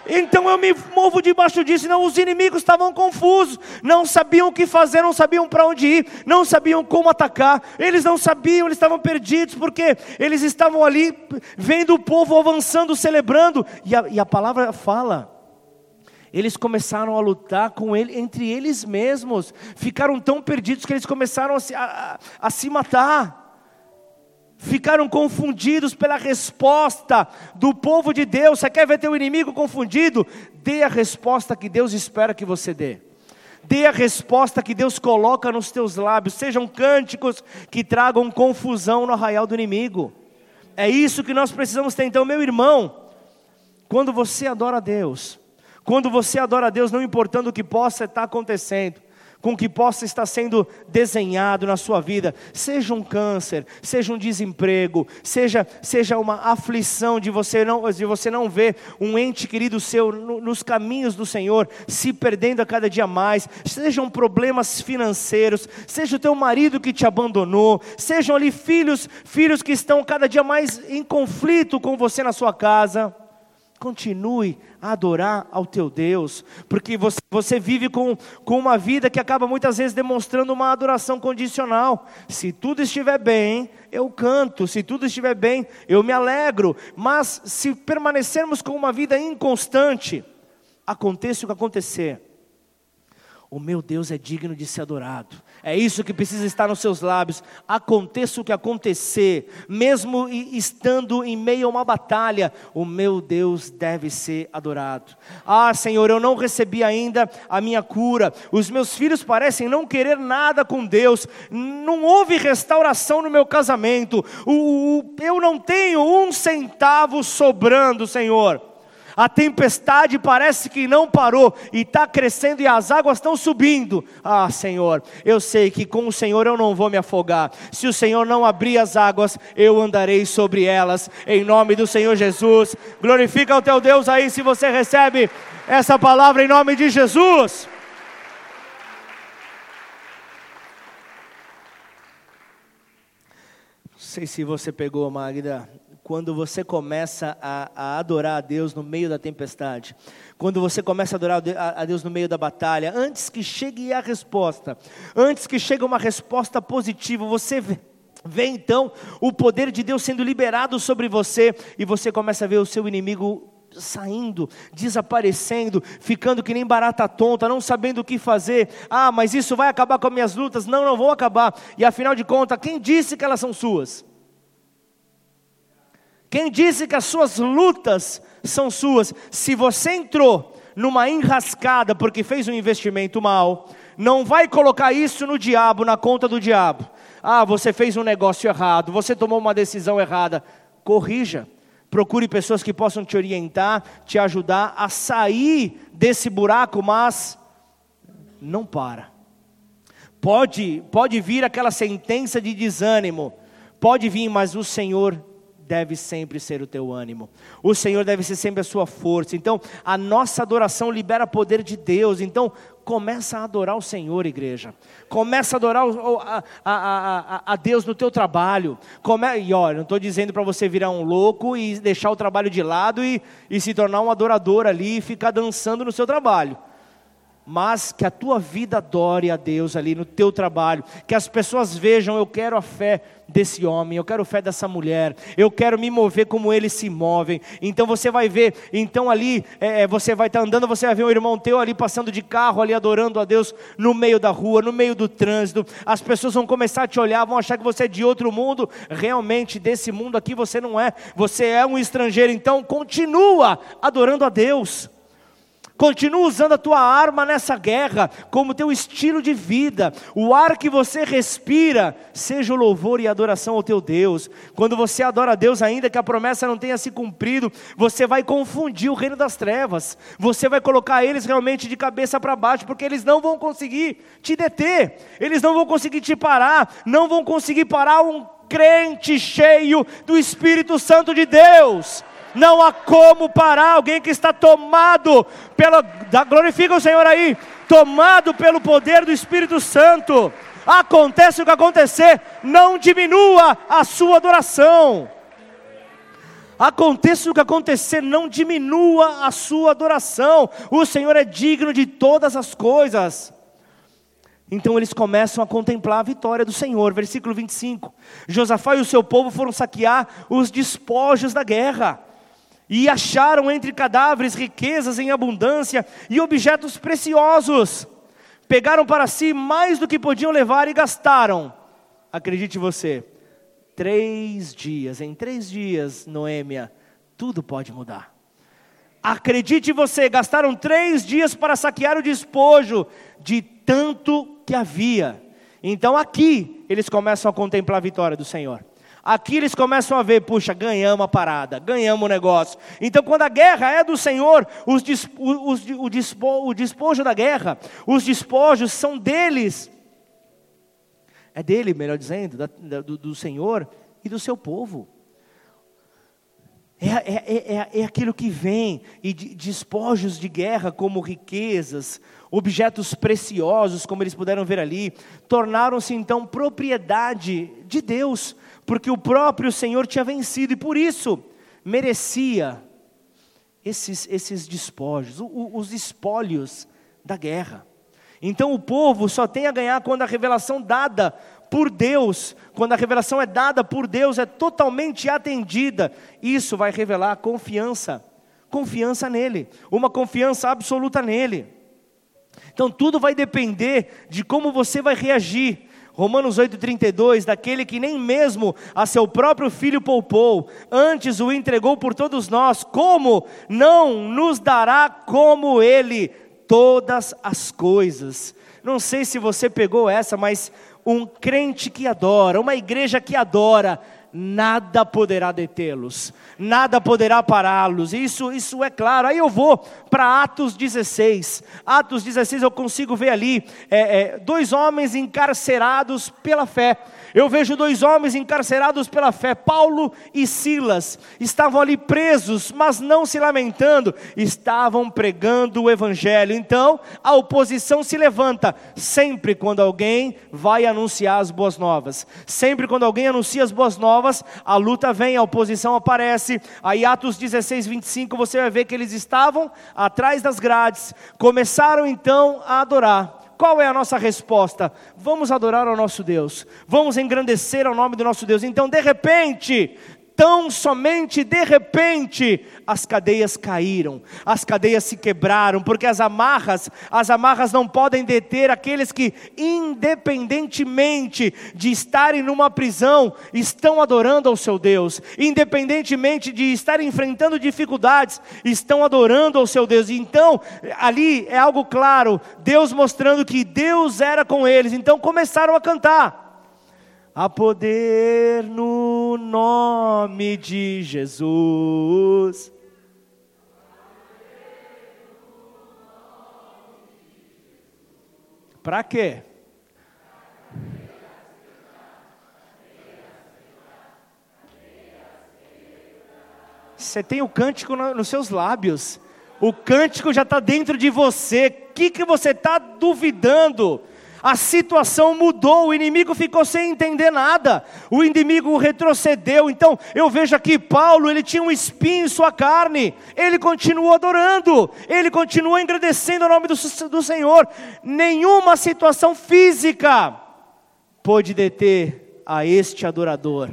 Speaker 1: Então eu me movo debaixo disso. Não, os inimigos estavam confusos, não sabiam o que fazer, não sabiam para onde ir, não sabiam como atacar. Eles não sabiam, eles estavam perdidos, porque eles estavam ali vendo o povo avançando, celebrando. E a, e a palavra fala eles começaram a lutar com ele, entre eles mesmos, ficaram tão perdidos que eles começaram a se, a, a se matar. Ficaram confundidos pela resposta do povo de Deus. Você quer ver teu inimigo confundido? Dê a resposta que Deus espera que você dê. Dê a resposta que Deus coloca nos teus lábios. Sejam cânticos que tragam confusão no arraial do inimigo. É isso que nós precisamos ter. Então, meu irmão, quando você adora a Deus, quando você adora a Deus, não importando o que possa estar acontecendo, com que possa estar sendo desenhado na sua vida, seja um câncer, seja um desemprego, seja, seja uma aflição de você não de você não ver um ente querido seu no, nos caminhos do Senhor se perdendo a cada dia mais, sejam problemas financeiros, seja o teu marido que te abandonou, sejam ali filhos, filhos que estão cada dia mais em conflito com você na sua casa. Continue adorar ao teu Deus, porque você, você vive com, com uma vida que acaba muitas vezes demonstrando uma adoração condicional. Se tudo estiver bem, eu canto, se tudo estiver bem, eu me alegro, mas se permanecermos com uma vida inconstante, aconteça o que acontecer, o meu Deus é digno de ser adorado. É isso que precisa estar nos seus lábios. Aconteça o que acontecer, mesmo estando em meio a uma batalha, o meu Deus deve ser adorado. Ah, Senhor, eu não recebi ainda a minha cura. Os meus filhos parecem não querer nada com Deus. Não houve restauração no meu casamento. O, o, eu não tenho um centavo sobrando, Senhor a tempestade parece que não parou e está crescendo e as águas estão subindo. Ah, Senhor, eu sei que com o Senhor eu não vou me afogar. Se o Senhor não abrir as águas, eu andarei sobre elas, em nome do Senhor Jesus. Glorifica o teu Deus aí se você recebe essa palavra em nome de Jesus. Não sei se você pegou, Magda, quando você começa a, a, adorar a Deus no meio da tempestade, quando você começa a adorar a Deus no meio da batalha, antes que chegue a resposta, antes que chegue uma resposta positiva, você vê, vê então o poder de Deus sendo liberado sobre você e você começa a ver o seu inimigo saindo, desaparecendo, ficando que nem barata tonta, não sabendo o que fazer. Ah, mas isso vai acabar com as minhas lutas? Não, não vão acabar. E afinal de contas, quem disse que elas são suas? Quem disse que as suas lutas são suas? Se você entrou numa enrascada porque fez um investimento mal, não vai colocar isso no diabo, na conta do diabo. Ah, você fez um negócio errado, você tomou uma decisão errada. Corrija. Procure pessoas que possam te orientar, te ajudar a sair desse buraco, mas não para. Pode, pode vir aquela sentença de desânimo, pode vir, mas o Senhor deve sempre ser o teu ânimo, o Senhor deve ser sempre a sua força. Então, a nossa adoração libera poder de Deus. Então, começa a adorar o Senhor, igreja. Começa a adorar a, a, a, a Deus no teu trabalho. Come... E olha, não estou dizendo para você virar um louco e deixar o trabalho de lado e, e se tornar um adorador ali e ficar dançando no seu trabalho mas que a tua vida adore a Deus ali no teu trabalho, que as pessoas vejam, eu quero a fé desse homem, eu quero a fé dessa mulher, eu quero me mover como eles se movem. Então você vai ver, então ali é, é você vai estar tá andando, você vai ver um irmão teu ali passando de carro, ali adorando a Deus no meio da rua, no meio do trânsito. As pessoas vão começar a te olhar, vão achar que você é de outro mundo. Realmente desse mundo aqui você não é. Você é um estrangeiro. Então continua adorando a Deus. Continua usando a tua arma nessa guerra, como teu estilo de vida. O ar que você respira, seja o louvor e adoração ao teu Deus. Quando você adora a Deus, ainda que a promessa não tenha se cumprido, você vai confundir o reino das trevas. Você vai colocar eles realmente de cabeça para baixo, porque eles não vão conseguir te deter. Eles não vão conseguir te parar, não vão conseguir parar um crente cheio do Espírito Santo de Deus não há como parar alguém que está tomado pela. Glorifica o Senhor aí, tomado pelo poder do Espírito Santo. Acontece o que acontecer, não diminua a sua adoração. Aconteça o que acontecer, não diminua a sua adoração. O Senhor é digno de todas as coisas. Então eles começam a contemplar a vitória do Senhor. Versículo 25: Josafá e o seu povo foram saquear os despojos da guerra e acharam entre cadáveres riquezas em abundância e objetos preciosos. Pegaram para si mais do que podiam levar e gastaram. Acredite você, três dias, em três dias, Noêmia, tudo pode mudar. Acredite você, gastaram três dias para saquear o despojo de tanto que havia. Então aqui eles começam a contemplar a vitória do Senhor. Aqui eles começam a ver, puxa, ganhamos a parada, ganhamos o negócio. Então, quando a guerra é do Senhor, os, os, o, despo, o despojo da guerra, os despojos são deles. É dele, melhor dizendo, da, do, do Senhor e do seu povo. É, é, é, é, é aquilo que vem, e de, despojos de guerra, como riquezas, objetos preciosos, como eles puderam ver ali, tornaram-se então propriedade de Deus porque o próprio Senhor tinha vencido e por isso merecia esses, esses despojos, os espólios da guerra. Então o povo só tem a ganhar quando a revelação dada por Deus, quando a revelação é dada por Deus, é totalmente atendida. Isso vai revelar confiança, confiança nele, uma confiança absoluta nele. Então tudo vai depender de como você vai reagir Romanos 8,32, daquele que nem mesmo a seu próprio filho poupou, antes o entregou por todos nós, como não nos dará como ele todas as coisas? Não sei se você pegou essa, mas um crente que adora, uma igreja que adora, nada poderá detê-los, nada poderá pará-los. Isso, isso é claro. Aí eu vou para Atos 16. Atos 16 eu consigo ver ali é, é, dois homens encarcerados pela fé. Eu vejo dois homens encarcerados pela fé, Paulo e Silas, estavam ali presos, mas não se lamentando, estavam pregando o Evangelho. Então, a oposição se levanta sempre quando alguém vai anunciar as boas novas. Sempre quando alguém anuncia as boas novas, a luta vem, a oposição aparece. Aí, Atos 16, 25, você vai ver que eles estavam atrás das grades, começaram então a adorar. Qual é a nossa resposta? Vamos adorar ao nosso Deus, vamos engrandecer ao nome do nosso Deus. Então, de repente, tão somente de repente as cadeias caíram, as cadeias se quebraram, porque as amarras, as amarras não podem deter aqueles que, independentemente de estarem numa prisão, estão adorando ao seu Deus, independentemente de estarem enfrentando dificuldades, estão adorando ao seu Deus. Então, ali é algo claro, Deus mostrando que Deus era com eles, então começaram a cantar. Há poder no nome de Jesus. Para quê? Você tem o cântico nos seus lábios. O cântico já está dentro de você. O que, que você está duvidando? A situação mudou, o inimigo ficou sem entender nada, o inimigo retrocedeu. Então, eu vejo aqui Paulo, ele tinha um espinho em sua carne, ele continuou adorando, ele continuou agradecendo o nome do, do Senhor. Nenhuma situação física pôde deter a este adorador.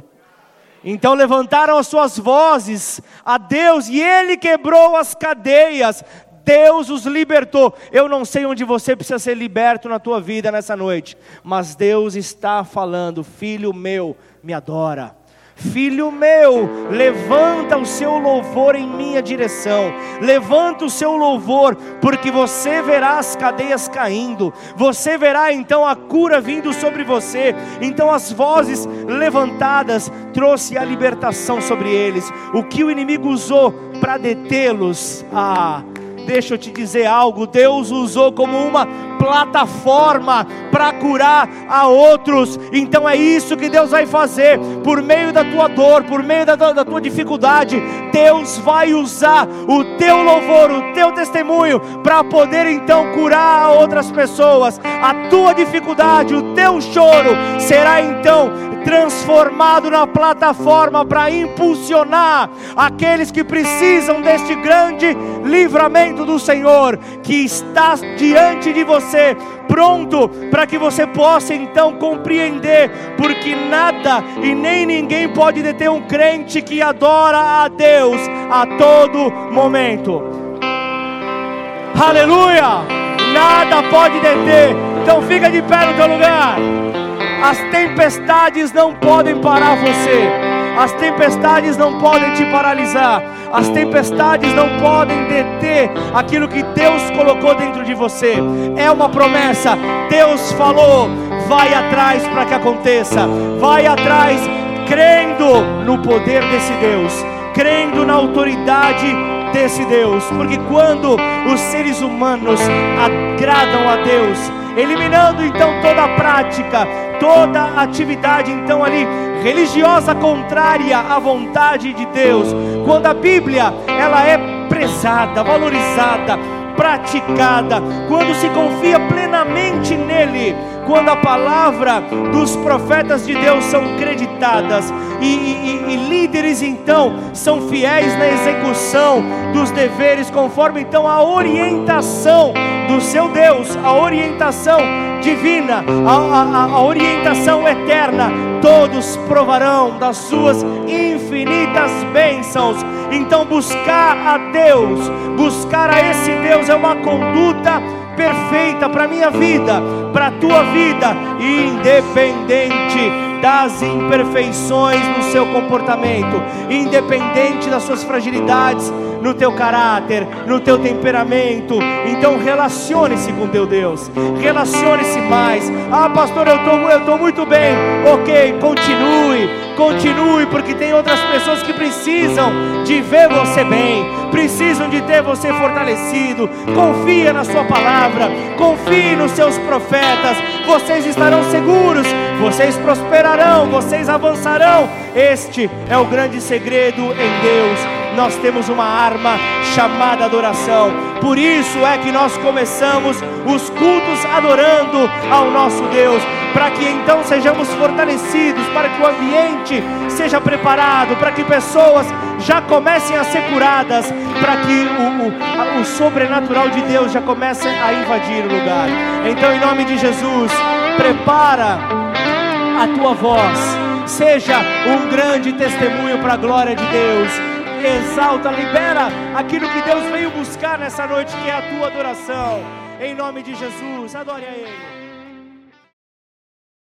Speaker 1: Então levantaram as suas vozes a Deus e ele quebrou as cadeias, Deus os libertou. Eu não sei onde você precisa ser liberto na tua vida nessa noite, mas Deus está falando: Filho meu, me adora. Filho meu, levanta o seu louvor em minha direção, levanta o seu louvor, porque você verá as cadeias caindo, você verá então a cura vindo sobre você. Então as vozes levantadas trouxe a libertação sobre eles. O que o inimigo usou para detê-los, ah, deixa eu te dizer algo: Deus usou como uma plataforma para curar a outros. Então é isso que Deus vai fazer por meio da tua dor, por meio da, da tua dificuldade. Deus vai usar o teu louvor, o teu testemunho para poder então curar outras pessoas. A tua dificuldade, o teu choro será então transformado na plataforma para impulsionar aqueles que precisam deste grande livramento do Senhor, que está diante de você, pronto para que você possa então compreender, porque nada e nem ninguém pode deter um crente que adora a Deus a todo momento. Aleluia! Nada pode deter. Então fica de pé no teu lugar. As tempestades não podem parar você. As tempestades não podem te paralisar. As tempestades não podem deter aquilo que Deus colocou dentro de você. É uma promessa. Deus falou: vai atrás para que aconteça. Vai atrás crendo no poder desse Deus, crendo na autoridade desse Deus, porque quando os seres humanos agradam a Deus, eliminando então toda a prática, toda a atividade então ali religiosa contrária à vontade de Deus, quando a Bíblia ela é prezada, valorizada, praticada, quando se confia plenamente nele, quando a palavra dos profetas de Deus são creditadas e, e, e, líderes então são fiéis na execução dos deveres conforme então a orientação do seu Deus, a orientação divina, a, a, a orientação eterna, todos provarão das suas infinitas bênçãos. Então, buscar a Deus, buscar a esse Deus é uma conduta perfeita para minha vida, para a tua vida, independente das imperfeições no seu comportamento, independente das suas fragilidades no teu caráter, no teu temperamento. Então relacione-se com teu Deus, relacione-se mais. Ah, pastor, eu estou eu tô muito bem. Ok, continue, continue, porque tem outras pessoas que precisam de ver você bem, precisam de ter você fortalecido. Confia na sua palavra, confie nos seus profetas. Vocês estarão seguros, vocês prosperarão, vocês avançarão. Este é o grande segredo em Deus nós temos uma arma chamada adoração. Por isso é que nós começamos os cultos adorando ao nosso Deus, para que então sejamos fortalecidos, para que o ambiente seja preparado, para que pessoas já comecem a ser curadas, para que o, o, o sobrenatural de Deus já comece a invadir o lugar. Então, em nome de Jesus, prepara a tua voz, seja um grande testemunho para a glória de Deus exalta, libera aquilo que Deus veio buscar nessa noite, que é a tua adoração. Em nome de Jesus, adore a Ele.